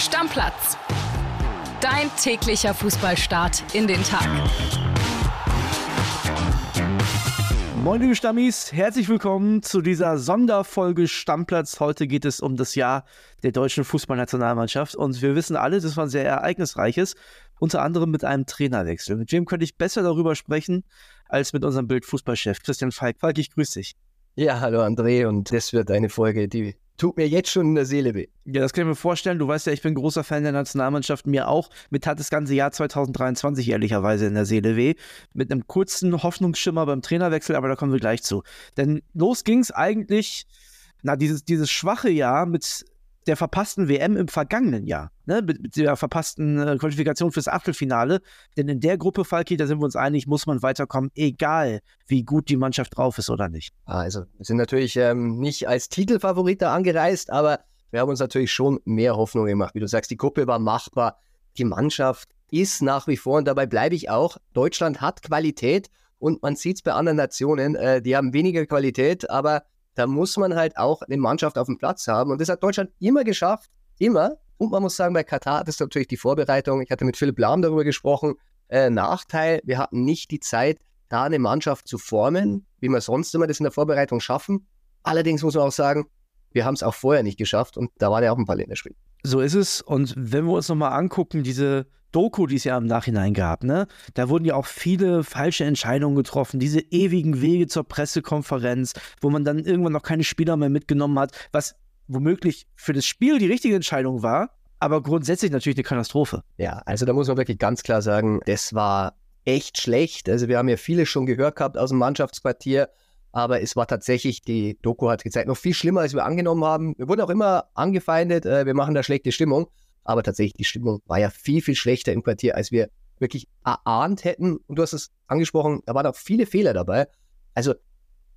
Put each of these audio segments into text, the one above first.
Stammplatz. Dein täglicher Fußballstart in den Tag. Moin liebe Stammis, herzlich willkommen zu dieser Sonderfolge Stammplatz. Heute geht es um das Jahr der deutschen Fußballnationalmannschaft und wir wissen alle, das war ein sehr ereignisreiches, unter anderem mit einem Trainerwechsel. Mit wem könnte ich besser darüber sprechen als mit unserem Bildfußballchef Christian Falk. Falk, ich grüße dich. Ja, hallo André und das wird eine Folge, die tut mir jetzt schon in der Seele weh. Ja, das kann ich mir vorstellen. Du weißt ja, ich bin großer Fan der Nationalmannschaft, mir auch. Mit hat das ganze Jahr 2023 ehrlicherweise in der Seele weh. Mit einem kurzen Hoffnungsschimmer beim Trainerwechsel, aber da kommen wir gleich zu. Denn los ging es eigentlich, na, dieses, dieses schwache Jahr mit der verpassten WM im vergangenen Jahr, ne? mit, der verpassten äh, Qualifikation fürs Achtelfinale. Denn in der Gruppe, Falki, da sind wir uns einig, muss man weiterkommen, egal wie gut die Mannschaft drauf ist oder nicht. Also, wir sind natürlich ähm, nicht als Titelfavorit da angereist, aber wir haben uns natürlich schon mehr Hoffnung gemacht. Wie du sagst, die Gruppe war machbar. Die Mannschaft ist nach wie vor, und dabei bleibe ich auch, Deutschland hat Qualität und man sieht es bei anderen Nationen, äh, die haben weniger Qualität, aber da muss man halt auch eine Mannschaft auf dem Platz haben. Und das hat Deutschland immer geschafft, immer. Und man muss sagen, bei Katar, das ist natürlich die Vorbereitung. Ich hatte mit Philipp Lahm darüber gesprochen. Äh, Nachteil, wir hatten nicht die Zeit, da eine Mannschaft zu formen, wie wir sonst immer das in der Vorbereitung schaffen. Allerdings muss man auch sagen, wir haben es auch vorher nicht geschafft und da waren ja auch ein paar Länderspiele. So ist es. Und wenn wir uns nochmal angucken, diese Doku, die es ja im Nachhinein gab, ne? Da wurden ja auch viele falsche Entscheidungen getroffen, diese ewigen Wege zur Pressekonferenz, wo man dann irgendwann noch keine Spieler mehr mitgenommen hat, was womöglich für das Spiel die richtige Entscheidung war, aber grundsätzlich natürlich eine Katastrophe. Ja, also da muss man wirklich ganz klar sagen, das war echt schlecht. Also wir haben ja viele schon gehört gehabt aus dem Mannschaftsquartier, aber es war tatsächlich, die Doku hat gezeigt, noch viel schlimmer, als wir angenommen haben. Wir wurden auch immer angefeindet, äh, wir machen da schlechte Stimmung. Aber tatsächlich, die Stimmung war ja viel, viel schlechter im Quartier, als wir wirklich erahnt hätten. Und du hast es angesprochen, da waren auch viele Fehler dabei. Also,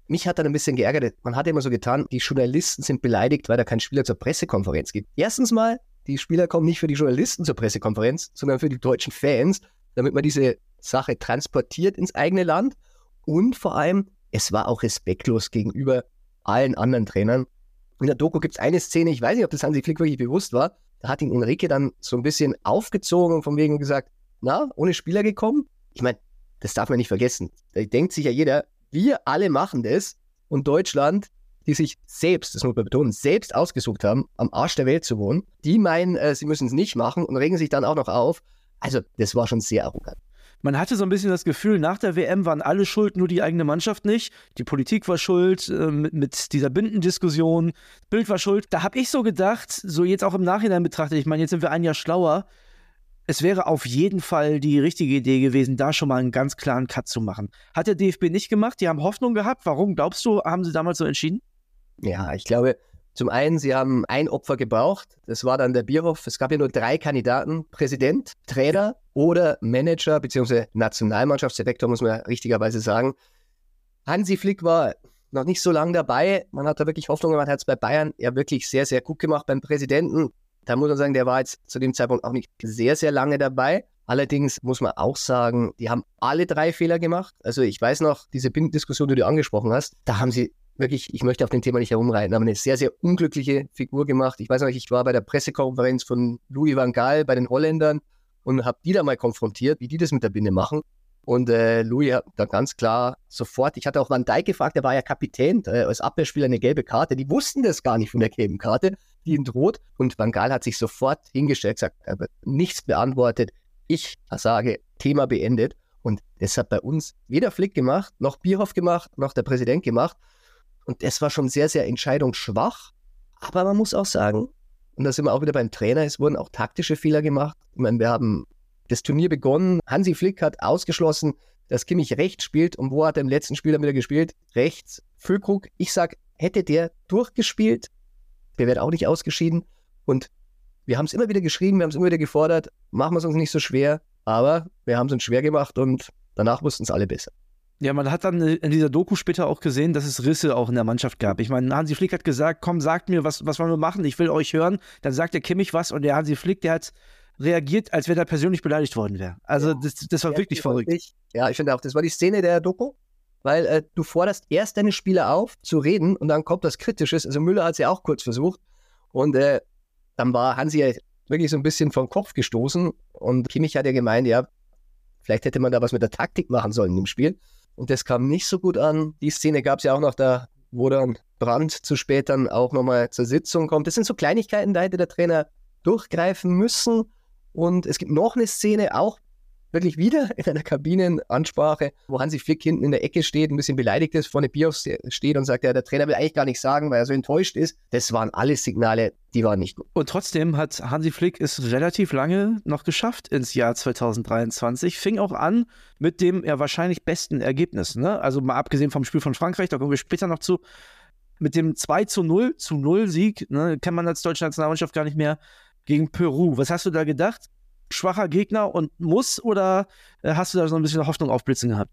mich hat dann ein bisschen geärgert. Man hat immer so getan, die Journalisten sind beleidigt, weil da kein Spieler zur Pressekonferenz gibt. Erstens mal, die Spieler kommen nicht für die Journalisten zur Pressekonferenz, sondern für die deutschen Fans, damit man diese Sache transportiert ins eigene Land. Und vor allem, es war auch respektlos gegenüber allen anderen Trainern. In der Doku gibt es eine Szene, ich weiß nicht, ob das Hansi Flick wirklich bewusst war, da hat ihn Enrique dann so ein bisschen aufgezogen und von wegen gesagt, na, ohne Spieler gekommen? Ich meine, das darf man nicht vergessen. Da denkt sich ja jeder, wir alle machen das und Deutschland, die sich selbst, das muss man betonen, selbst ausgesucht haben, am Arsch der Welt zu wohnen, die meinen, äh, sie müssen es nicht machen und regen sich dann auch noch auf. Also, das war schon sehr arrogant. Man hatte so ein bisschen das Gefühl, nach der WM waren alle schuld, nur die eigene Mannschaft nicht. Die Politik war schuld äh, mit, mit, dieser Bindendiskussion. Bild war schuld. Da habe ich so gedacht, so jetzt auch im Nachhinein betrachtet, ich meine, jetzt sind wir ein Jahr schlauer. Es wäre auf jeden Fall die richtige Idee gewesen, da schon mal einen ganz klaren Cut zu machen. Hat der DFB nicht gemacht. Die haben Hoffnung gehabt. Warum glaubst du, haben sie damals so entschieden? Ja, ich glaube, zum einen, sie haben ein Opfer gebraucht. Das war dann der Bierhoff. Es gab ja nur drei Kandidaten: Präsident, Trainer oder Manager bzw. Nationalmannschaftsdirektor, muss man ja richtigerweise sagen. Hansi Flick war noch nicht so lange dabei. Man hat da wirklich Hoffnung gemacht, hat es bei Bayern ja wirklich sehr, sehr gut gemacht. Beim Präsidenten, da muss man sagen, der war jetzt zu dem Zeitpunkt auch nicht sehr, sehr lange dabei. Allerdings muss man auch sagen, die haben alle drei Fehler gemacht. Also ich weiß noch, diese Bindendiskussion, die du angesprochen hast, da haben sie wirklich, ich möchte auf dem Thema nicht herumreiten, aber eine sehr, sehr unglückliche Figur gemacht. Ich weiß noch, ich war bei der Pressekonferenz von Louis van Gaal bei den Holländern und habe die da mal konfrontiert, wie die das mit der Binde machen. Und äh, Louis hat da ganz klar sofort, ich hatte auch Van Dijk gefragt, der war ja Kapitän, äh, als Abwehrspieler eine gelbe Karte. Die wussten das gar nicht von der gelben Karte, die ihn droht. Und Van Gaal hat sich sofort hingestellt, gesagt, er wird nichts beantwortet. Ich sage, Thema beendet. Und das hat bei uns weder Flick gemacht, noch Bierhoff gemacht, noch der Präsident gemacht. Und das war schon sehr, sehr entscheidungsschwach. Aber man muss auch sagen, und da sind wir auch wieder beim Trainer, es wurden auch taktische Fehler gemacht. Ich meine, wir haben das Turnier begonnen. Hansi Flick hat ausgeschlossen, dass Kimmich rechts spielt. Und wo hat er im letzten Spiel dann wieder gespielt? Rechts. Füllkrug, ich sag, hätte der durchgespielt, der wäre auch nicht ausgeschieden. Und wir haben es immer wieder geschrieben, wir haben es immer wieder gefordert, machen wir es uns nicht so schwer. Aber wir haben es uns schwer gemacht und danach wussten es alle besser. Ja, man hat dann in dieser Doku später auch gesehen, dass es Risse auch in der Mannschaft gab. Ich meine, Hansi Flick hat gesagt, komm, sagt mir, was, was wollen wir machen? Ich will euch hören. Dann sagt der Kimmich was und der Hansi Flick, der hat reagiert, als wenn er persönlich beleidigt worden wäre. Also ja. das, das war ja, wirklich verrückt. Wirklich. Ja, ich finde auch, das war die Szene der Doku, weil äh, du forderst erst deine Spieler auf zu reden und dann kommt das Kritisches. Also Müller hat es ja auch kurz versucht und äh, dann war Hansi ja wirklich so ein bisschen vom Kopf gestoßen. Und Kimmich hat ja gemeint, ja, vielleicht hätte man da was mit der Taktik machen sollen im Spiel. Und das kam nicht so gut an. Die Szene gab es ja auch noch da, wo dann Brand zu spät dann auch nochmal zur Sitzung kommt. Das sind so Kleinigkeiten, da hätte der Trainer durchgreifen müssen. Und es gibt noch eine Szene, auch wirklich wieder in einer Kabinenansprache, wo Hansi Flick hinten in der Ecke steht, ein bisschen beleidigt ist, vorne Bios steht und sagt, ja, der Trainer will eigentlich gar nicht sagen, weil er so enttäuscht ist. Das waren alles Signale, die waren nicht gut. Und trotzdem hat Hansi Flick es relativ lange noch geschafft ins Jahr 2023. Fing auch an mit dem ja wahrscheinlich besten Ergebnis. Ne? Also mal abgesehen vom Spiel von Frankreich, da kommen wir später noch zu. Mit dem 2 zu 0 zu 0 Sieg, ne, kennt man als deutsche Nationalmannschaft gar nicht mehr, gegen Peru. Was hast du da gedacht? Schwacher Gegner und muss oder äh, hast du da so ein bisschen Hoffnung aufblitzen gehabt?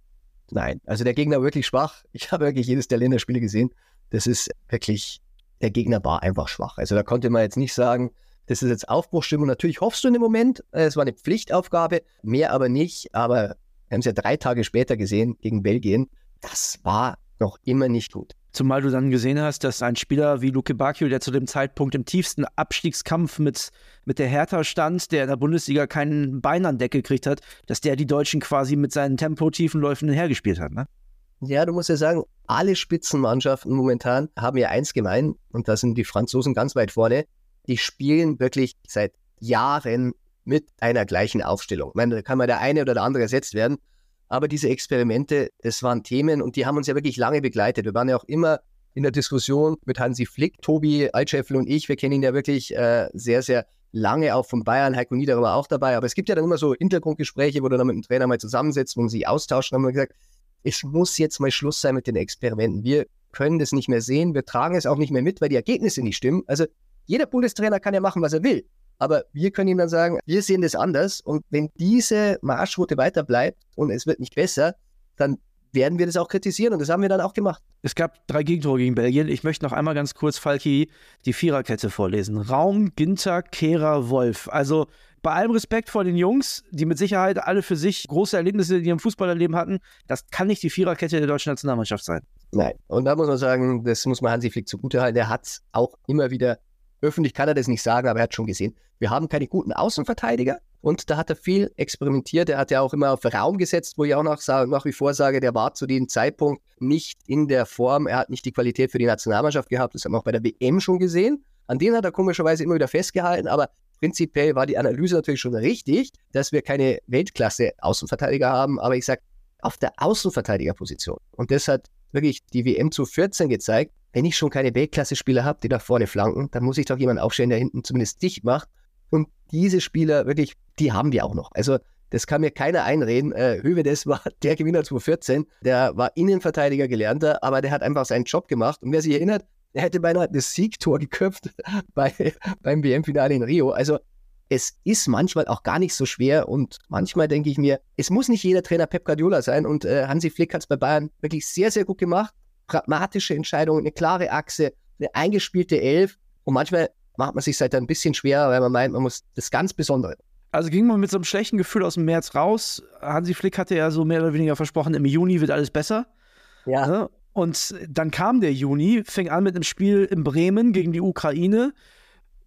Nein, also der Gegner wirklich schwach. Ich habe wirklich jedes der Länderspiele gesehen. Das ist wirklich, der Gegner war einfach schwach. Also da konnte man jetzt nicht sagen, das ist jetzt Aufbruchstimmung. Natürlich hoffst du in dem Moment, äh, es war eine Pflichtaufgabe, mehr aber nicht. Aber wir haben es ja drei Tage später gesehen gegen Belgien. Das war noch immer nicht gut. Zumal du dann gesehen hast, dass ein Spieler wie Luke Bacchio, der zu dem Zeitpunkt im tiefsten Abstiegskampf mit, mit der Hertha stand, der in der Bundesliga keinen Bein an Deck gekriegt hat, dass der die Deutschen quasi mit seinen tempotiefen Läufen hergespielt hat, ne? Ja, du musst ja sagen, alle Spitzenmannschaften momentan haben ja eins gemein, und da sind die Franzosen ganz weit vorne. Die spielen wirklich seit Jahren mit einer gleichen Aufstellung. Ich meine, da kann mal der eine oder der andere ersetzt werden, aber diese Experimente, das waren Themen und die haben uns ja wirklich lange begleitet. Wir waren ja auch immer in der Diskussion mit Hansi Flick, Tobi Altscheffel und ich. Wir kennen ihn ja wirklich äh, sehr, sehr lange auch von Bayern. Heiko Nieder war auch dabei. Aber es gibt ja dann immer so Hintergrundgespräche, wo du dann mit dem Trainer mal zusammensetzt, man sich austauscht. Und haben wir gesagt, es muss jetzt mal Schluss sein mit den Experimenten. Wir können das nicht mehr sehen. Wir tragen es auch nicht mehr mit, weil die Ergebnisse nicht stimmen. Also jeder Bundestrainer kann ja machen, was er will. Aber wir können ihm dann sagen, wir sehen das anders. Und wenn diese Marschroute weiter bleibt und es wird nicht besser, dann werden wir das auch kritisieren. Und das haben wir dann auch gemacht. Es gab drei Gegentore gegen Belgien. Ich möchte noch einmal ganz kurz, Falki, die Viererkette vorlesen. Raum, Ginter, Kehrer, Wolf. Also bei allem Respekt vor den Jungs, die mit Sicherheit alle für sich große Erlebnisse in ihrem Fußballerleben hatten, das kann nicht die Viererkette der deutschen Nationalmannschaft sein. Nein. Und da muss man sagen, das muss man Hansi Flick zugutehalten. Der hat es auch immer wieder Öffentlich kann er das nicht sagen, aber er hat schon gesehen, wir haben keine guten Außenverteidiger. Und da hat er viel experimentiert. Er hat ja auch immer auf Raum gesetzt, wo ich auch noch nach wie vor sage, der war zu dem Zeitpunkt nicht in der Form. Er hat nicht die Qualität für die Nationalmannschaft gehabt. Das haben wir auch bei der WM schon gesehen. An denen hat er komischerweise immer wieder festgehalten. Aber prinzipiell war die Analyse natürlich schon richtig, dass wir keine Weltklasse-Außenverteidiger haben. Aber ich sage, auf der Außenverteidigerposition. Und das hat wirklich die WM zu 14 gezeigt wenn ich schon keine Weltklasse-Spieler habe, die da vorne flanken, dann muss ich doch jemanden aufstellen, der hinten zumindest dicht macht. Und diese Spieler, wirklich, die haben wir auch noch. Also, das kann mir keiner einreden. Äh, Hövedes war der Gewinner 2014. Der war Innenverteidiger gelernter, aber der hat einfach seinen Job gemacht. Und wer sich erinnert, er hätte beinahe das Siegtor geköpft bei, beim WM-Finale in Rio. Also, es ist manchmal auch gar nicht so schwer und manchmal denke ich mir, es muss nicht jeder Trainer Pep Guardiola sein und äh, Hansi Flick hat es bei Bayern wirklich sehr, sehr gut gemacht pragmatische Entscheidungen, eine klare Achse, eine eingespielte Elf. Und manchmal macht man sich halt ein bisschen schwer, weil man meint, man muss das ganz Besondere. Also ging man mit so einem schlechten Gefühl aus dem März raus. Hansi Flick hatte ja so mehr oder weniger versprochen, im Juni wird alles besser. Ja. Ne? Und dann kam der Juni, fing an mit einem Spiel in Bremen gegen die Ukraine.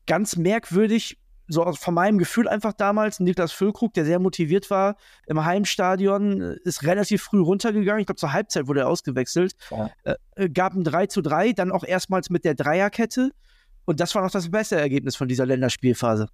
Ganz merkwürdig, so von meinem Gefühl einfach damals, Niklas Füllkrug, der sehr motiviert war im Heimstadion, ist relativ früh runtergegangen. Ich glaube, zur Halbzeit wurde er ausgewechselt. Ja. Äh, äh gab ein 3 zu 3, dann auch erstmals mit der Dreierkette. Und das war noch das beste Ergebnis von dieser Länderspielphase.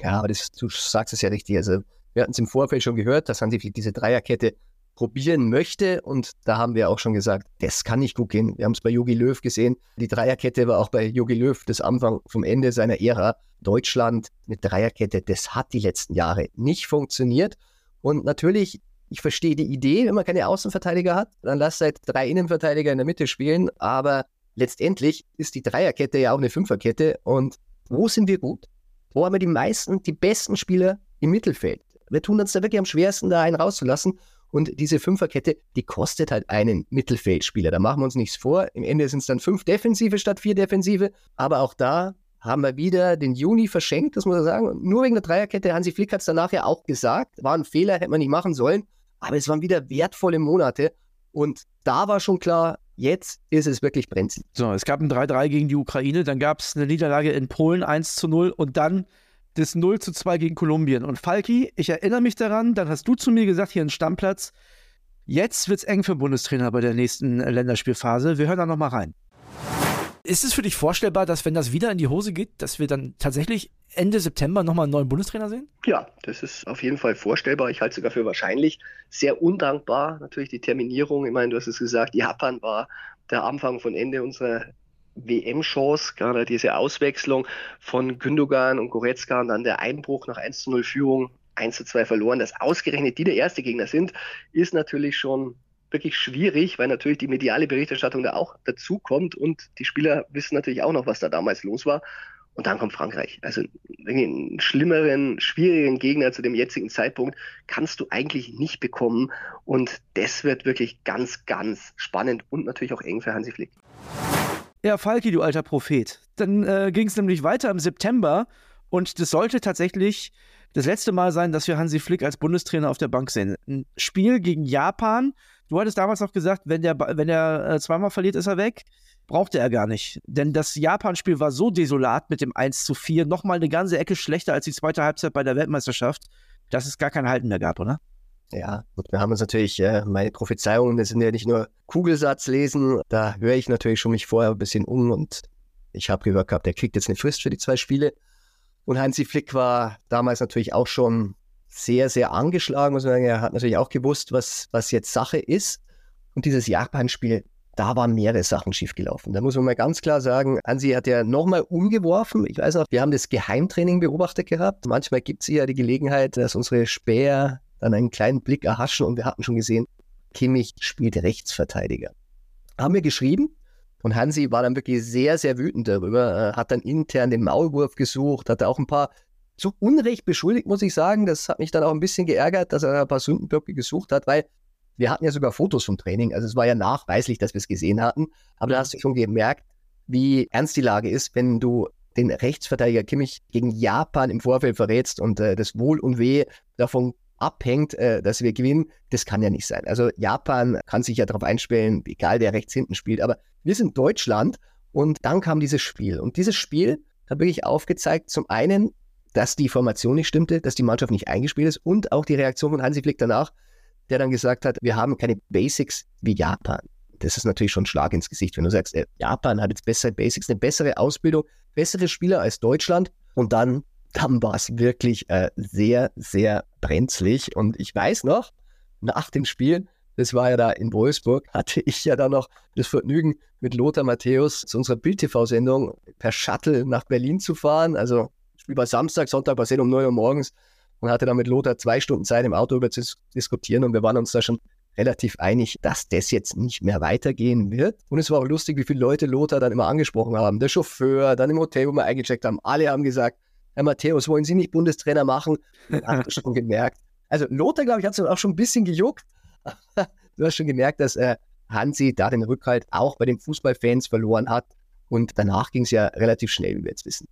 Ja, aber das, du sagst es ja richtig. Also, wir hatten es im Vorfeld schon gehört, dass Hansi diese Dreierkette probieren möchte. Und da haben wir auch schon gesagt, das kann nicht gut gehen. Wir haben es bei Jogi Löw gesehen. Die Dreierkette war auch bei Jogi Löw das Anfang vom Ende seiner Ära. Deutschland mit Dreierkette, das hat die letzten Jahre nicht funktioniert. Und natürlich, ich verstehe die Idee, wenn man keine Außenverteidiger hat, dann lass halt drei Innenverteidiger in der Mitte spielen. Aber letztendlich ist die Dreierkette ja auch eine Fünferkette. Und wo sind wir gut? Wo haben wir die meisten, die besten Spieler im Mittelfeld? Wir tun uns da wirklich am schwersten, da einen rauszulassen. Und diese Fünferkette, die kostet halt einen Mittelfeldspieler. Da machen wir uns nichts vor. Im Ende sind es dann fünf Defensive statt vier Defensive. Aber auch da haben wir wieder den Juni verschenkt, das muss man sagen. Nur wegen der Dreierkette. Hansi Flick hat es danach ja auch gesagt. War ein Fehler, hätte man nicht machen sollen. Aber es waren wieder wertvolle Monate. Und da war schon klar, jetzt ist es wirklich brenzlig. So, es gab ein 3-3 gegen die Ukraine, dann gab es eine Niederlage in Polen 1 zu 0 und dann des 0 zu 2 gegen Kolumbien. Und Falki, ich erinnere mich daran, dann hast du zu mir gesagt, hier ein Stammplatz, jetzt wird es eng für Bundestrainer bei der nächsten Länderspielphase. Wir hören da nochmal rein. Ist es für dich vorstellbar, dass wenn das wieder in die Hose geht, dass wir dann tatsächlich Ende September nochmal einen neuen Bundestrainer sehen? Ja, das ist auf jeden Fall vorstellbar. Ich halte es sogar für wahrscheinlich. Sehr undankbar natürlich die Terminierung. Ich meine, du hast es gesagt, Japan war der Anfang von Ende unserer WM-Chance, gerade diese Auswechslung von Gündogan und Goretzka und dann der Einbruch nach 1 zu 0 Führung, 1 zu 2 verloren, dass ausgerechnet die der erste Gegner sind, ist natürlich schon wirklich schwierig, weil natürlich die mediale Berichterstattung da auch dazu kommt und die Spieler wissen natürlich auch noch, was da damals los war. Und dann kommt Frankreich. Also einen schlimmeren, schwierigen Gegner zu dem jetzigen Zeitpunkt kannst du eigentlich nicht bekommen. Und das wird wirklich ganz, ganz spannend und natürlich auch eng für Hansi Flick. Ja, Falki, du alter Prophet. Dann äh, ging es nämlich weiter im September und das sollte tatsächlich das letzte Mal sein, dass wir Hansi Flick als Bundestrainer auf der Bank sehen. Ein Spiel gegen Japan. Du hattest damals auch gesagt, wenn der, wenn er äh, zweimal verliert, ist er weg. Brauchte er gar nicht. Denn das Japan-Spiel war so desolat mit dem 1 zu 4. Nochmal eine ganze Ecke schlechter als die zweite Halbzeit bei der Weltmeisterschaft, dass es gar kein Halten mehr gab, oder? Ja, gut, wir haben uns natürlich, äh, meine Prophezeiungen, das sind ja nicht nur Kugelsatz lesen, da höre ich natürlich schon mich vorher ein bisschen um und ich habe gehört gehabt, der kriegt jetzt eine Frist für die zwei Spiele. Und Hansi Flick war damals natürlich auch schon sehr, sehr angeschlagen, muss man sagen. Er hat natürlich auch gewusst, was, was jetzt Sache ist. Und dieses Japan-Spiel, da waren mehrere Sachen schiefgelaufen. Da muss man mal ganz klar sagen, Hansi hat ja nochmal umgeworfen. Ich weiß noch, wir haben das Geheimtraining beobachtet gehabt. Manchmal gibt es ja die Gelegenheit, dass unsere Späher dann einen kleinen Blick erhaschen und wir hatten schon gesehen, Kimmich spielt Rechtsverteidiger. Haben wir geschrieben und Hansi war dann wirklich sehr, sehr wütend darüber, hat dann intern den Maulwurf gesucht, hat auch ein paar zu Unrecht beschuldigt, muss ich sagen. Das hat mich dann auch ein bisschen geärgert, dass er ein paar Sündenböcke gesucht hat, weil wir hatten ja sogar Fotos vom Training. Also es war ja nachweislich, dass wir es gesehen hatten. Aber da hast du schon gemerkt, wie ernst die Lage ist, wenn du den Rechtsverteidiger Kimmich gegen Japan im Vorfeld verrätst und äh, das Wohl und Weh davon abhängt, äh, dass wir gewinnen, das kann ja nicht sein. Also Japan kann sich ja darauf einstellen, egal wer rechts hinten spielt, aber wir sind Deutschland und dann kam dieses Spiel. Und dieses Spiel hat wirklich aufgezeigt, zum einen, dass die Formation nicht stimmte, dass die Mannschaft nicht eingespielt ist und auch die Reaktion von Hansi Flick danach, der dann gesagt hat, wir haben keine Basics wie Japan. Das ist natürlich schon ein Schlag ins Gesicht, wenn du sagst, äh, Japan hat jetzt bessere Basics, eine bessere Ausbildung, bessere Spieler als Deutschland und dann dann war es wirklich äh, sehr, sehr brenzlig. Und ich weiß noch, nach dem Spiel, das war ja da in Wolfsburg, hatte ich ja dann noch das Vergnügen, mit Lothar Matthäus zu unserer Bild-TV-Sendung per Shuttle nach Berlin zu fahren. Also, Spiel war Samstag, Sonntag war es um 9 Uhr morgens und hatte dann mit Lothar zwei Stunden Zeit im Auto über zu diskutieren und wir waren uns da schon relativ einig, dass das jetzt nicht mehr weitergehen wird. Und es war auch lustig, wie viele Leute Lothar dann immer angesprochen haben. Der Chauffeur, dann im Hotel, wo wir eingecheckt haben. Alle haben gesagt, Herr Matthäus, wollen Sie nicht Bundestrainer machen? Hast du schon gemerkt. Also Lothar, glaube ich, hat es auch schon ein bisschen gejuckt. du hast schon gemerkt, dass äh, Hansi da den Rückhalt auch bei den Fußballfans verloren hat. Und danach ging es ja relativ schnell, wie wir jetzt wissen.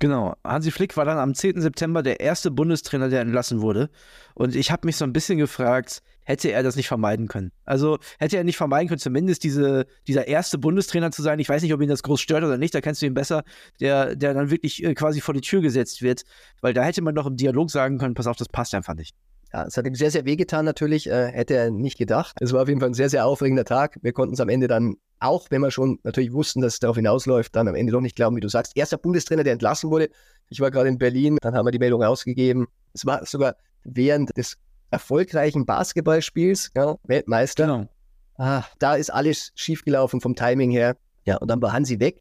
Genau. Hansi Flick war dann am 10. September der erste Bundestrainer, der entlassen wurde. Und ich habe mich so ein bisschen gefragt, hätte er das nicht vermeiden können? Also hätte er nicht vermeiden können, zumindest diese, dieser erste Bundestrainer zu sein. Ich weiß nicht, ob ihn das groß stört oder nicht, da kennst du ihn besser, der, der dann wirklich äh, quasi vor die Tür gesetzt wird. Weil da hätte man doch im Dialog sagen können, pass auf, das passt einfach nicht. Ja, es hat ihm sehr, sehr wehgetan natürlich, äh, hätte er nicht gedacht. Es war auf jeden Fall ein sehr, sehr aufregender Tag. Wir konnten es am Ende dann, auch wenn wir schon natürlich wussten, dass es darauf hinausläuft, dann am Ende doch nicht glauben, wie du sagst. Erster Bundestrainer, der entlassen wurde. Ich war gerade in Berlin, dann haben wir die Meldung rausgegeben. Es war sogar während des erfolgreichen Basketballspiels, ja, Weltmeister. Genau. Ah, da ist alles schiefgelaufen vom Timing her. Ja, und dann war Hansi weg.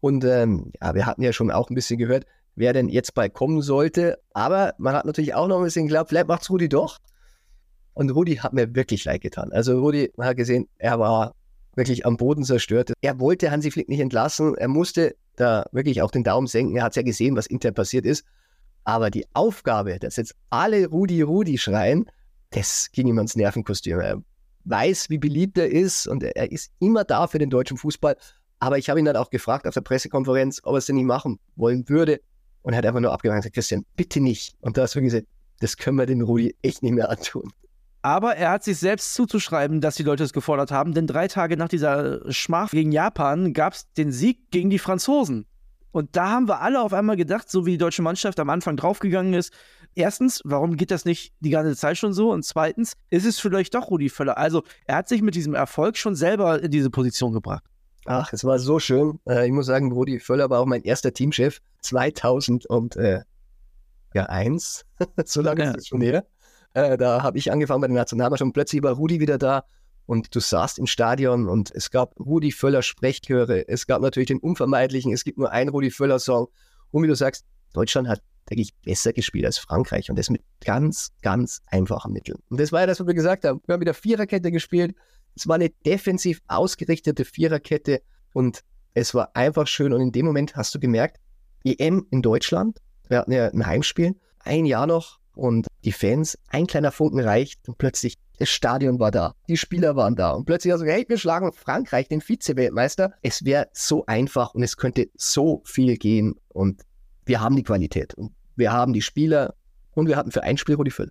Und ähm, ja, wir hatten ja schon auch ein bisschen gehört, wer denn jetzt bald kommen sollte. Aber man hat natürlich auch noch ein bisschen geglaubt, vielleicht macht es Rudi doch. Und Rudi hat mir wirklich leid getan. Also Rudi, man hat gesehen, er war wirklich am Boden zerstört. Er wollte Hansi Flick nicht entlassen. Er musste da wirklich auch den Daumen senken. Er hat ja gesehen, was intern passiert ist. Aber die Aufgabe, dass jetzt alle Rudi Rudi schreien, das ging ihm ans Nervenkostüm. Er weiß, wie beliebt er ist und er ist immer da für den deutschen Fußball. Aber ich habe ihn dann auch gefragt auf der Pressekonferenz, ob er es denn nicht machen wollen würde. Und er hat einfach nur abgewandt und gesagt, Christian, bitte nicht. Und da hast du gesagt, das können wir dem Rudi echt nicht mehr antun. Aber er hat sich selbst zuzuschreiben, dass die Leute es gefordert haben, denn drei Tage nach dieser Schmach gegen Japan gab es den Sieg gegen die Franzosen. Und da haben wir alle auf einmal gedacht, so wie die deutsche Mannschaft am Anfang draufgegangen ist, erstens, warum geht das nicht die ganze Zeit schon so? Und zweitens, ist es vielleicht doch Rudi Völler? Also er hat sich mit diesem Erfolg schon selber in diese Position gebracht. Ach, es war so schön. Äh, ich muss sagen, Rudi Völler war auch mein erster Teamchef 2001. so lange ja. ist es schon her. Äh, da habe ich angefangen bei der Nationalmannschaft und plötzlich war Rudi wieder da und du saßt im Stadion und es gab Rudi Völler Sprechchöre. Es gab natürlich den unvermeidlichen, es gibt nur einen Rudi Völler Song. Und wie du sagst, Deutschland hat eigentlich besser gespielt als Frankreich und das mit ganz, ganz einfachen Mitteln. Und das war ja das, was wir gesagt haben. Wir haben wieder Viererkette gespielt. Es war eine defensiv ausgerichtete Viererkette und es war einfach schön. Und in dem Moment hast du gemerkt, EM in Deutschland, wir hatten ja ein Heimspiel, ein Jahr noch und die Fans, ein kleiner Funken reicht und plötzlich das Stadion war da, die Spieler waren da und plötzlich also, hey, wir schlagen Frankreich, den Vize-Weltmeister. Es wäre so einfach und es könnte so viel gehen und wir haben die Qualität und wir haben die Spieler und wir hatten für ein Spiel Rudi Völl.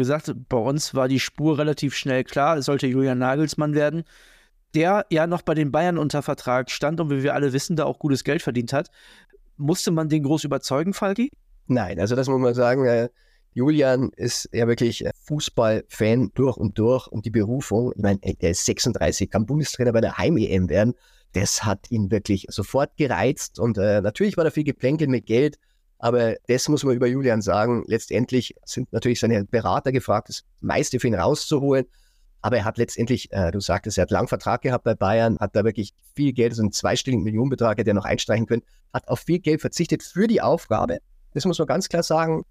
gesagt, bei uns war die Spur relativ schnell klar. Es sollte Julian Nagelsmann werden, der ja noch bei den Bayern unter Vertrag stand und wie wir alle wissen, da auch gutes Geld verdient hat. Musste man den groß überzeugen, Falki? Nein, also das muss man sagen. Äh, Julian ist ja wirklich Fußballfan durch und durch und die Berufung, ich meine, er ist 36, kann Bundestrainer bei der Heim-EM werden. Das hat ihn wirklich sofort gereizt und äh, natürlich war da viel Geplänkel mit Geld aber das muss man über Julian sagen. Letztendlich sind natürlich seine Berater gefragt, das meiste für ihn rauszuholen. Aber er hat letztendlich, äh, du sagtest, er hat lang Vertrag gehabt bei Bayern, hat da wirklich viel Geld, also einen zweistelligen Millionenbetrag hätte er noch einstreichen können, hat auf viel Geld verzichtet für die Aufgabe. Das muss man ganz klar sagen.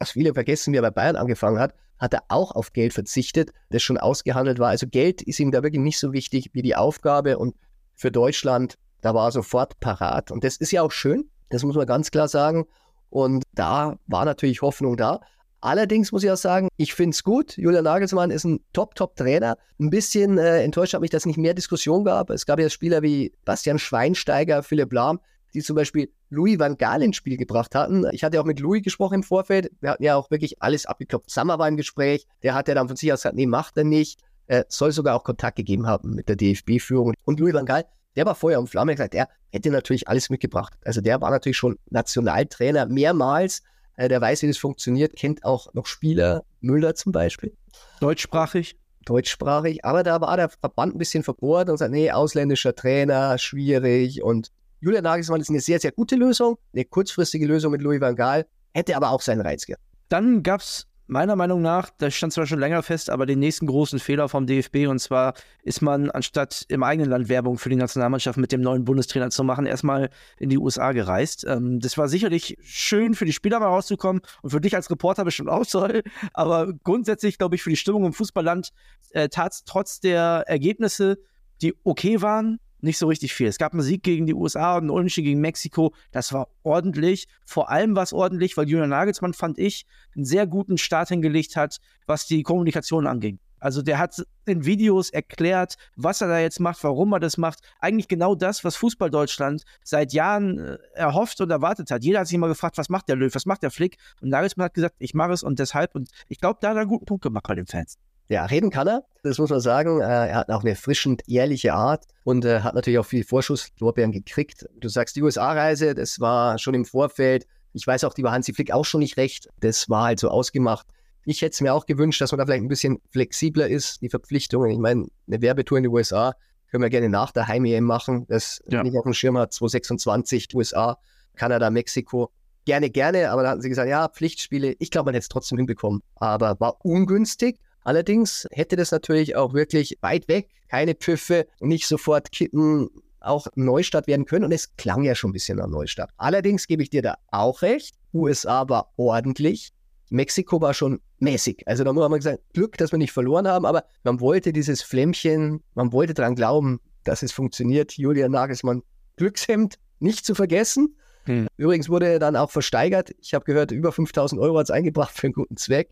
Was viele vergessen, wie er bei Bayern angefangen hat, hat er auch auf Geld verzichtet, das schon ausgehandelt war. Also Geld ist ihm da wirklich nicht so wichtig wie die Aufgabe und für Deutschland, da war er sofort parat. Und das ist ja auch schön, das muss man ganz klar sagen. Und da war natürlich Hoffnung da. Allerdings muss ich auch sagen, ich finde es gut. Julian Nagelsmann ist ein Top-Top-Trainer. Ein bisschen äh, enttäuscht hat mich, dass es nicht mehr Diskussion gab. Es gab ja Spieler wie Bastian Schweinsteiger, Philipp Lahm, die zum Beispiel Louis van Gaal ins Spiel gebracht hatten. Ich hatte auch mit Louis gesprochen im Vorfeld. Wir hatten ja auch wirklich alles abgeklopft. Sammer war im Gespräch. Der hat ja dann von sich aus gesagt, nee, macht er nicht. Er soll sogar auch Kontakt gegeben haben mit der DFB-Führung. Und Louis van Gaal der war vorher um Flamme gesagt, er hätte natürlich alles mitgebracht. Also der war natürlich schon Nationaltrainer mehrmals. Äh, der weiß, wie das funktioniert, kennt auch noch Spieler, Müller zum Beispiel. Deutschsprachig? Deutschsprachig, aber da war der Verband ein bisschen verbohrt und sagt, nee, ausländischer Trainer, schwierig. Und Julian Nagelsmann ist eine sehr, sehr gute Lösung, eine kurzfristige Lösung mit Louis van Gaal, hätte aber auch seinen Reiz gehabt. Dann gab es meiner Meinung nach, das stand zwar schon länger fest, aber den nächsten großen Fehler vom DFB und zwar ist man, anstatt im eigenen Land Werbung für die Nationalmannschaft mit dem neuen Bundestrainer zu machen, erstmal in die USA gereist. Ähm, das war sicherlich schön für die Spieler mal rauszukommen und für dich als Reporter bestimmt auch toll, aber grundsätzlich, glaube ich, für die Stimmung im Fußballland äh, tat es trotz der Ergebnisse, die okay waren, nicht so richtig viel. Es gab einen Sieg gegen die USA und einen Unentschieden gegen Mexiko. Das war ordentlich. Vor allem war es ordentlich, weil Julian Nagelsmann, fand ich, einen sehr guten Start hingelegt hat, was die Kommunikation anging. Also der hat in Videos erklärt, was er da jetzt macht, warum er das macht. Eigentlich genau das, was Fußball Deutschland seit Jahren äh, erhofft und erwartet hat. Jeder hat sich immer gefragt, was macht der Löw, was macht der Flick? Und Nagelsmann hat gesagt, ich mache es und deshalb. Und ich glaube, da hat er einen guten Punkt gemacht bei den Fans. Ja, reden kann er, das muss man sagen. Äh, er hat auch eine frischend ehrliche Art und äh, hat natürlich auch viel Vorschusslorbeeren gekriegt. Du sagst, die USA-Reise, das war schon im Vorfeld. Ich weiß auch, die war Hansi Flick auch schon nicht recht. Das war halt so ausgemacht. Ich hätte es mir auch gewünscht, dass man da vielleicht ein bisschen flexibler ist, die Verpflichtungen. Ich meine, eine Werbetour in die USA können wir gerne nach der Heim-EM machen. Das ja. nicht auf dem Schirm hat, 2026, USA, Kanada, Mexiko. Gerne, gerne, aber da hatten sie gesagt, ja, Pflichtspiele. Ich glaube, man hätte es trotzdem hinbekommen. Aber war ungünstig. Allerdings hätte das natürlich auch wirklich weit weg, keine Pfiffe, nicht sofort kippen, auch Neustadt werden können. Und es klang ja schon ein bisschen nach Neustadt. Allerdings gebe ich dir da auch recht. USA war ordentlich. Mexiko war schon mäßig. Also da haben wir gesagt, Glück, dass wir nicht verloren haben, aber man wollte dieses Flämmchen, man wollte daran glauben, dass es funktioniert. Julian Nagelsmann, Glückshemd, nicht zu vergessen. Hm. Übrigens wurde er dann auch versteigert. Ich habe gehört, über 5000 Euro hat es eingebracht für einen guten Zweck.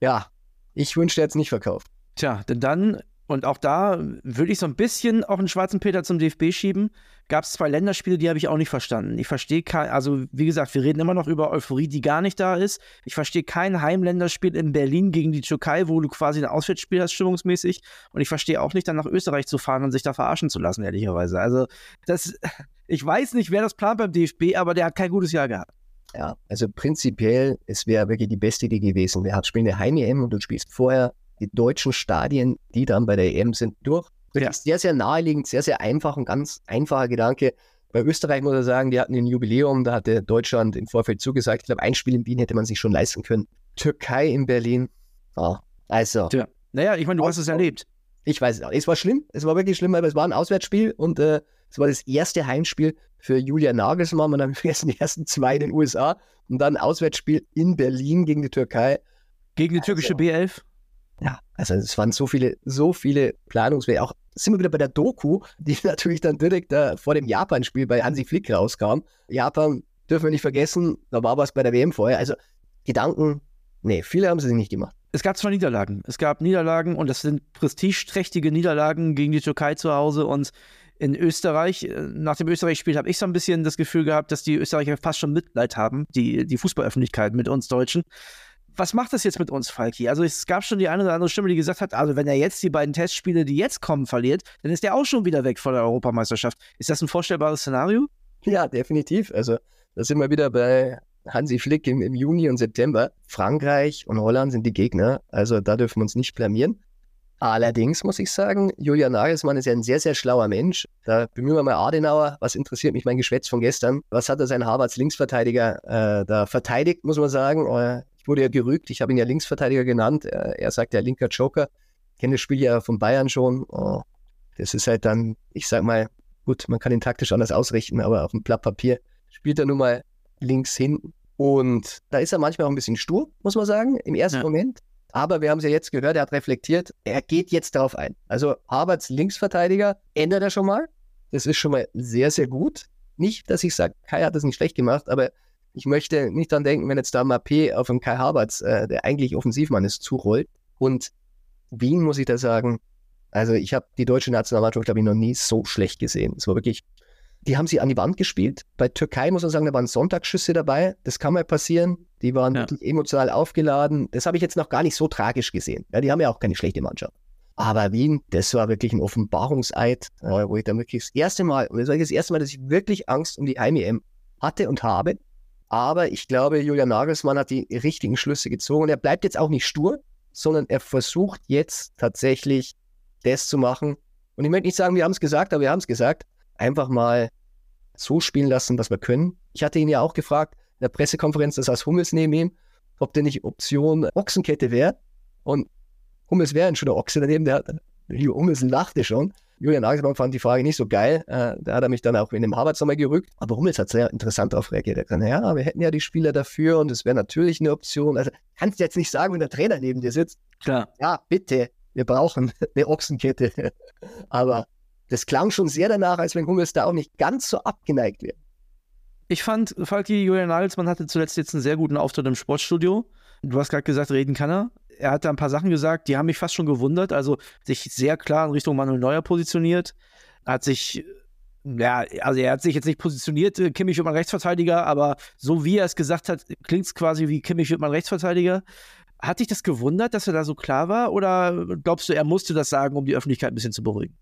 Ja, ich wünschte, er hätte es nicht verkauft. Tja, denn dann und auch da würde ich so ein bisschen auch einen schwarzen Peter zum DFB schieben. Gab es zwei Länderspiele, die habe ich auch nicht verstanden. Ich verstehe kein, also wie gesagt, wir reden immer noch über Euphorie, die gar nicht da ist. Ich verstehe kein Heimländerspiel in Berlin gegen die Türkei, wo du quasi ein Auswärtsspiel hast, stimmungsmäßig. Und ich verstehe auch nicht, dann nach Österreich zu fahren und sich da verarschen zu lassen, ehrlicherweise. Also, das, ich weiß nicht, wer das plant beim DFB, aber der hat kein gutes Jahr gehabt. Ja, also prinzipiell, es wäre wirklich die beste Idee gewesen. Wir spielen eine Heim-EM und du spielst vorher die deutschen Stadien, die dann bei der EM sind, durch. Ja. Sehr, sehr naheliegend, sehr, sehr einfach, ein ganz einfacher Gedanke. Bei Österreich muss ich sagen, die hatten ein Jubiläum, da hatte Deutschland im Vorfeld zugesagt. Ich glaube, ein Spiel in Wien hätte man sich schon leisten können. Türkei in Berlin. Oh, also. Tja. Naja, ich meine, du hast es erlebt. Ich weiß es auch. Es war schlimm. Es war wirklich schlimm, aber es war ein Auswärtsspiel und äh, es war das erste Heimspiel für Julia Nagelsmann. Man hat vergessen, die ersten zwei in den USA und dann Auswärtsspiel in Berlin gegen die Türkei. Gegen die türkische also, B11? Ja, also es waren so viele, so viele Planungswege. Auch sind wir wieder bei der Doku, die natürlich dann direkt äh, vor dem Japan-Spiel bei Hansi Flick rauskam. Japan dürfen wir nicht vergessen, da war was bei der WM vorher. Also Gedanken, nee, viele haben sie sich nicht gemacht. Es gab zwei Niederlagen. Es gab Niederlagen und das sind prestigeträchtige Niederlagen gegen die Türkei zu Hause und in Österreich, äh, nach dem Österreich-Spiel habe ich so ein bisschen das Gefühl gehabt, dass die Österreicher fast schon Mitleid haben, die, die Fußballöffentlichkeit mit uns Deutschen was macht das jetzt mit uns, Falki? Also es gab schon die eine oder andere Stimme, die gesagt hat, also wenn er jetzt die beiden Testspiele, die jetzt kommen, verliert, dann ist er auch schon wieder weg von der Europameisterschaft. Ist das ein vorstellbares Szenario? Ja, definitiv. Also da sind wir wieder bei Hansi Flick im, im Juni und September. Frankreich und Holland sind die Gegner, also da dürfen wir uns nicht blamieren. Allerdings muss ich sagen, Julian Nagelsmann ist ja ein sehr, sehr schlauer Mensch. Da bemühen wir mal Adenauer. Was interessiert mich mein Geschwätz von gestern? Was hat er sein Harvards Linksverteidiger äh, da verteidigt, muss man sagen? Äh, wurde ja gerügt. Ich habe ihn ja Linksverteidiger genannt. Er, er sagt ja linker Joker. Ich kenne das Spiel ja von Bayern schon. Oh, das ist halt dann, ich sag mal, gut, man kann ihn taktisch anders ausrichten, aber auf dem Blatt Papier spielt er nun mal links hinten. Und da ist er manchmal auch ein bisschen stur, muss man sagen, im ersten ja. Moment. Aber wir haben es ja jetzt gehört, er hat reflektiert, er geht jetzt darauf ein. Also Harvards Linksverteidiger ändert er schon mal. Das ist schon mal sehr, sehr gut. Nicht, dass ich sage, Kai hat das nicht schlecht gemacht, aber ich möchte nicht dran denken, wenn jetzt da Mappé auf den Kai Havertz, äh, der eigentlich Offensivmann ist, zurollt. Und Wien, muss ich da sagen, also ich habe die deutsche Nationalmannschaft, glaube ich, noch nie so schlecht gesehen. Es war wirklich, die haben sie an die Wand gespielt. Bei Türkei muss man sagen, da waren Sonntagsschüsse dabei. Das kann mal passieren. Die waren ja. wirklich emotional aufgeladen. Das habe ich jetzt noch gar nicht so tragisch gesehen. Ja, die haben ja auch keine schlechte Mannschaft. Aber Wien, das war wirklich ein Offenbarungseid, äh, wo ich dann wirklich das erste Mal, und das war das erste Mal, dass ich wirklich Angst um die Heim-EM hatte und habe. Aber ich glaube, Julian Nagelsmann hat die richtigen Schlüsse gezogen. Und er bleibt jetzt auch nicht stur, sondern er versucht jetzt tatsächlich das zu machen. Und ich möchte nicht sagen, wir haben es gesagt, aber wir haben es gesagt. Einfach mal so spielen lassen, was wir können. Ich hatte ihn ja auch gefragt in der Pressekonferenz, das heißt Hummels neben ihm, ob denn nicht Option Ochsenkette wäre. Und Hummels wäre ein schöner Ochse daneben, der Hummels lachte schon. Julian Nagelsmann fand die Frage nicht so geil. Äh, da hat er mich dann auch in dem Harvard nochmal gerückt. Aber Hummels hat sehr interessant darauf reagiert. Er hat gesagt, ja, wir hätten ja die Spieler dafür und es wäre natürlich eine Option. Also kannst du jetzt nicht sagen, wenn der Trainer neben dir sitzt. Klar. Ja, bitte, wir brauchen eine Ochsenkette. Aber das klang schon sehr danach, als wenn Hummels da auch nicht ganz so abgeneigt wäre. Ich fand, Falki Julian Nagelsmann hatte zuletzt jetzt einen sehr guten Auftritt im Sportstudio. Du hast gerade gesagt, reden kann er. er hat da ein paar Sachen gesagt, die haben mich fast schon gewundert. Also sich sehr klar in Richtung Manuel Neuer positioniert. Hat sich, ja, also er hat sich jetzt nicht positioniert, äh, Kimmich wird man Rechtsverteidiger, aber so wie er es gesagt hat, klingt es quasi wie Kimmich wird man Rechtsverteidiger. Hat dich das gewundert, dass er da so klar war? Oder glaubst du, er musste das sagen, um die Öffentlichkeit ein bisschen zu beruhigen?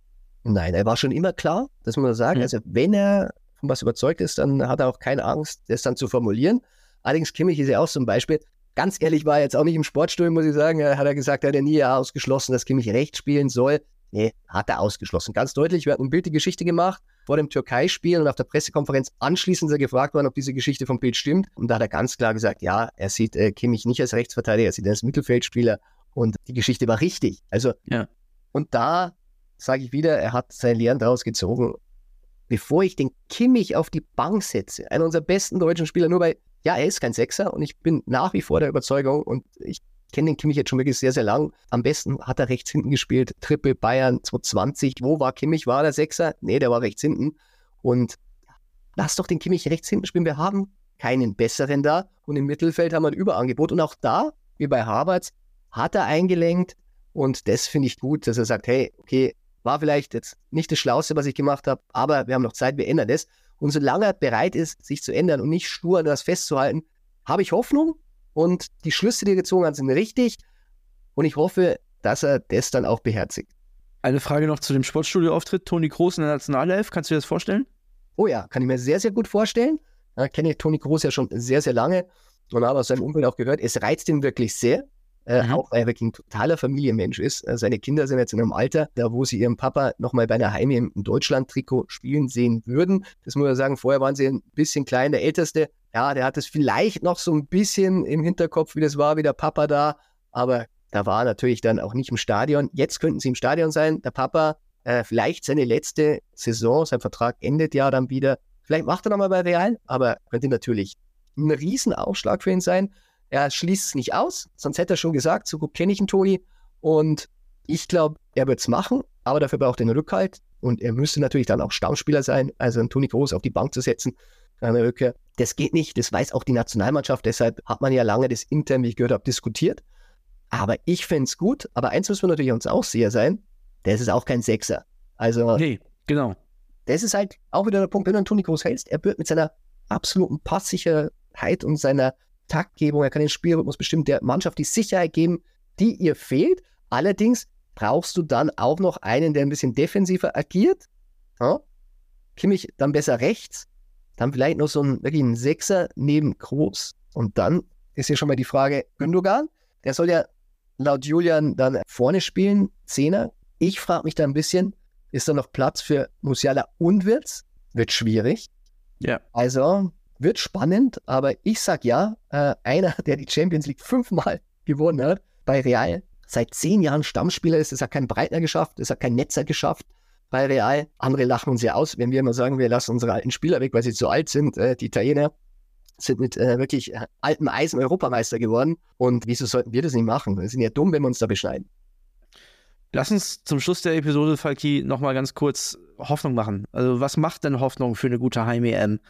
Nein, er war schon immer klar, das muss man sagen. Mhm. Also wenn er von was überzeugt ist, dann hat er auch keine Angst, das dann zu formulieren. Allerdings Kimmich ist ja auch ein Beispiel. Ganz ehrlich war er jetzt auch nicht im Sportstuhl, muss ich sagen. Er hat er gesagt, er hat ja nie ausgeschlossen, dass Kimmich rechts spielen soll. Nee, hat er ausgeschlossen. Ganz deutlich. Wir hatten ein Bild die Geschichte gemacht vor dem Türkei-Spiel und auf der Pressekonferenz anschließend ist er gefragt worden, ob diese Geschichte vom Bild stimmt. Und da hat er ganz klar gesagt, ja, er sieht äh, Kimmich nicht als Rechtsverteidiger, er sieht ihn als Mittelfeldspieler. Und die Geschichte war richtig. Also, ja. und da sage ich wieder, er hat seine Lehren daraus gezogen. Bevor ich den Kimmich auf die Bank setze, einer unserer besten deutschen Spieler, nur weil ja, er ist kein Sechser und ich bin nach wie vor der Überzeugung und ich kenne den Kimmich jetzt schon wirklich sehr, sehr lang. Am besten hat er rechts hinten gespielt. Triple Bayern 220. Wo war Kimmich? War der Sechser? Nee, der war rechts hinten. Und lass doch den Kimmich rechts hinten spielen. Wir haben keinen besseren da. Und im Mittelfeld haben wir ein Überangebot. Und auch da, wie bei Harvards, hat er eingelenkt. Und das finde ich gut, dass er sagt, hey, okay, war vielleicht jetzt nicht das Schlauste, was ich gemacht habe, aber wir haben noch Zeit, wir ändern das. Und solange er bereit ist, sich zu ändern und nicht stur an das festzuhalten, habe ich Hoffnung und die Schlüsse, die er gezogen hat, sind richtig. Und ich hoffe, dass er das dann auch beherzigt. Eine Frage noch zu dem Sportstudio-Auftritt. Toni Kroos in der Nationalelf, kannst du dir das vorstellen? Oh ja, kann ich mir sehr, sehr gut vorstellen. Ich kenne Toni Kroos ja schon sehr, sehr lange und habe aus seinem Umfeld auch gehört, es reizt ihn wirklich sehr. Äh, mhm. Auch weil er wirklich ein totaler Familienmensch ist. Äh, seine Kinder sind jetzt in einem Alter, da wo sie ihren Papa nochmal bei einer Heime im Deutschland-Trikot spielen sehen würden. Das muss man sagen, vorher waren sie ein bisschen klein. Der Älteste, ja, der hat es vielleicht noch so ein bisschen im Hinterkopf, wie das war, wie der Papa da. Aber da war natürlich dann auch nicht im Stadion. Jetzt könnten sie im Stadion sein. Der Papa, äh, vielleicht seine letzte Saison, sein Vertrag endet ja dann wieder. Vielleicht macht er nochmal bei Real, aber könnte natürlich ein Riesenaufschlag für ihn sein. Er schließt es nicht aus, sonst hätte er schon gesagt, so gut kenne ich ihn, Toni. Und ich glaube, er wird es machen, aber dafür braucht er einen Rückhalt. Und er müsste natürlich dann auch Stammspieler sein, also einen Toni Groß auf die Bank zu setzen. Eine Rückkehr. Das geht nicht, das weiß auch die Nationalmannschaft. Deshalb hat man ja lange das intern, wie ich gehört habe, diskutiert. Aber ich fände es gut. Aber eins müssen wir natürlich uns auch sicher sein: das ist auch kein Sechser. Also. Nee, genau. Das ist halt auch wieder der Punkt, wenn du einen Toni Groß hältst. Er wird mit seiner absoluten Passsicherheit und seiner Taktgebung, er kann den Spielrhythmus bestimmt der Mannschaft die Sicherheit geben, die ihr fehlt. Allerdings brauchst du dann auch noch einen, der ein bisschen defensiver agiert. Ja? Kimmich dann besser rechts, dann vielleicht noch so ein, wirklich ein Sechser neben Groß. Und dann ist hier schon mal die Frage, Gündogan, der soll ja laut Julian dann vorne spielen, Zehner. Ich frage mich da ein bisschen, ist da noch Platz für Musiala und Wirtz? Wird schwierig. Ja. Also wird spannend, aber ich sag ja, äh, einer, der die Champions League fünfmal gewonnen hat, bei Real, seit zehn Jahren Stammspieler ist, es hat kein Breitner geschafft, es hat kein Netzer geschafft bei Real. Andere lachen uns ja aus, wenn wir immer sagen, wir lassen unsere alten Spieler weg, weil sie zu alt sind. Äh, die Italiener sind mit äh, wirklich äh, altem Eisen Europameister geworden. Und wieso sollten wir das nicht machen? Wir sind ja dumm, wenn wir uns da beschneiden. Lass uns zum Schluss der Episode, Falki, nochmal ganz kurz Hoffnung machen. Also, was macht denn Hoffnung für eine gute Heim-EM?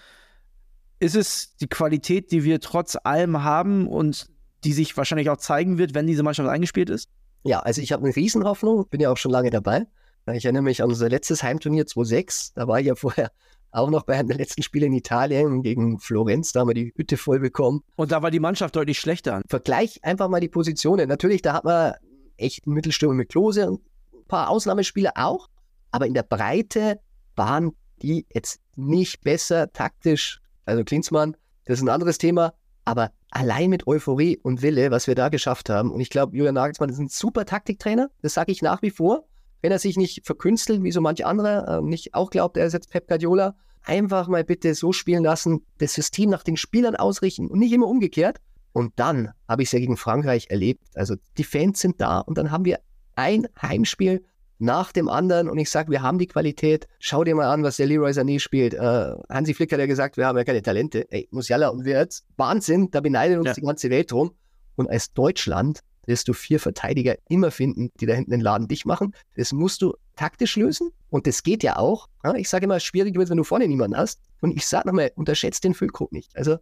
Ist es die Qualität, die wir trotz allem haben und die sich wahrscheinlich auch zeigen wird, wenn diese Mannschaft eingespielt ist? Ja, also ich habe eine Riesenhoffnung, bin ja auch schon lange dabei. Ich erinnere mich an unser letztes Heimturnier 2006, da war ich ja vorher auch noch bei einem der letzten Spiele in Italien gegen Florenz, da haben wir die Hütte voll bekommen. Und da war die Mannschaft deutlich schlechter. Vergleich einfach mal die Positionen. Natürlich, da hat man echt einen Mittelstürmer mit Klose und ein paar Ausnahmespieler auch, aber in der Breite waren die jetzt nicht besser taktisch also Klinsmann, das ist ein anderes Thema, aber allein mit Euphorie und Wille, was wir da geschafft haben, und ich glaube, Julian Nagelsmann ist ein super Taktiktrainer, das sage ich nach wie vor, wenn er sich nicht verkünstelt, wie so manche andere, äh, nicht auch glaubt, er ist jetzt Pep Guardiola, einfach mal bitte so spielen lassen, das System nach den Spielern ausrichten und nicht immer umgekehrt. Und dann habe ich es ja gegen Frankreich erlebt. Also die Fans sind da und dann haben wir ein Heimspiel nach dem anderen und ich sage, wir haben die Qualität. Schau dir mal an, was der Leroy Sané spielt. Äh, Hansi Flick hat ja gesagt, wir haben ja keine Talente. Ey, Musiala und Wirtz, Wahnsinn, da beneidet uns ja. die ganze Welt drum. Und als Deutschland wirst du vier Verteidiger immer finden, die da hinten den Laden dicht machen. Das musst du taktisch lösen und das geht ja auch. Ich sage immer, schwierig wird, wenn du vorne niemanden hast. Und ich sage nochmal, unterschätzt den Füllkrug nicht. Also,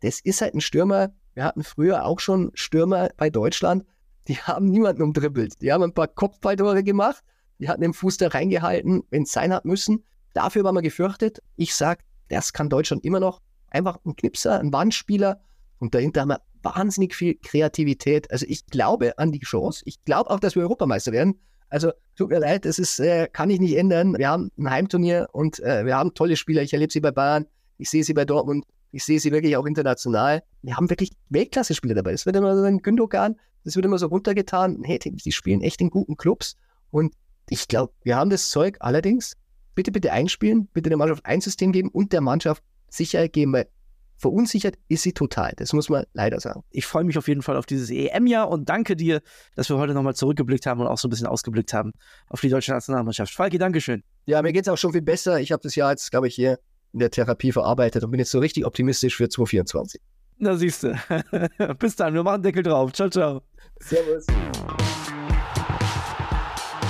das ist halt ein Stürmer. Wir hatten früher auch schon Stürmer bei Deutschland die haben niemanden umdribbelt. Die haben ein paar Kopfballtore gemacht, die hatten den Fuß da reingehalten, wenn es sein hat müssen. Dafür war man gefürchtet. Ich sage, das kann Deutschland immer noch. Einfach ein Knipser, ein Wandspieler und dahinter haben wir wahnsinnig viel Kreativität. Also ich glaube an die Chance. Ich glaube auch, dass wir Europameister werden. Also tut mir leid, das ist, äh, kann ich nicht ändern. Wir haben ein Heimturnier und äh, wir haben tolle Spieler. Ich erlebe sie bei Bayern, ich sehe sie bei Dortmund, ich sehe sie wirklich auch international. Wir haben wirklich Weltklasse-Spieler dabei. Das wird immer so ein Gündogan, das wird immer so runtergetan. Hey, die spielen echt in guten Clubs. Und ich glaube, wir haben das Zeug. Allerdings, bitte, bitte einspielen, bitte der Mannschaft ein System geben und der Mannschaft Sicherheit geben, weil verunsichert ist sie total. Das muss man leider sagen. Ich freue mich auf jeden Fall auf dieses EM-Jahr und danke dir, dass wir heute nochmal zurückgeblickt haben und auch so ein bisschen ausgeblickt haben auf die deutsche Nationalmannschaft. Falki, Dankeschön. Ja, mir geht es auch schon viel besser. Ich habe das Jahr jetzt, glaube ich, hier in der Therapie verarbeitet und bin jetzt so richtig optimistisch für 2024. Na siehst du. Bis dann, wir machen Deckel drauf. Ciao, ciao. Servus.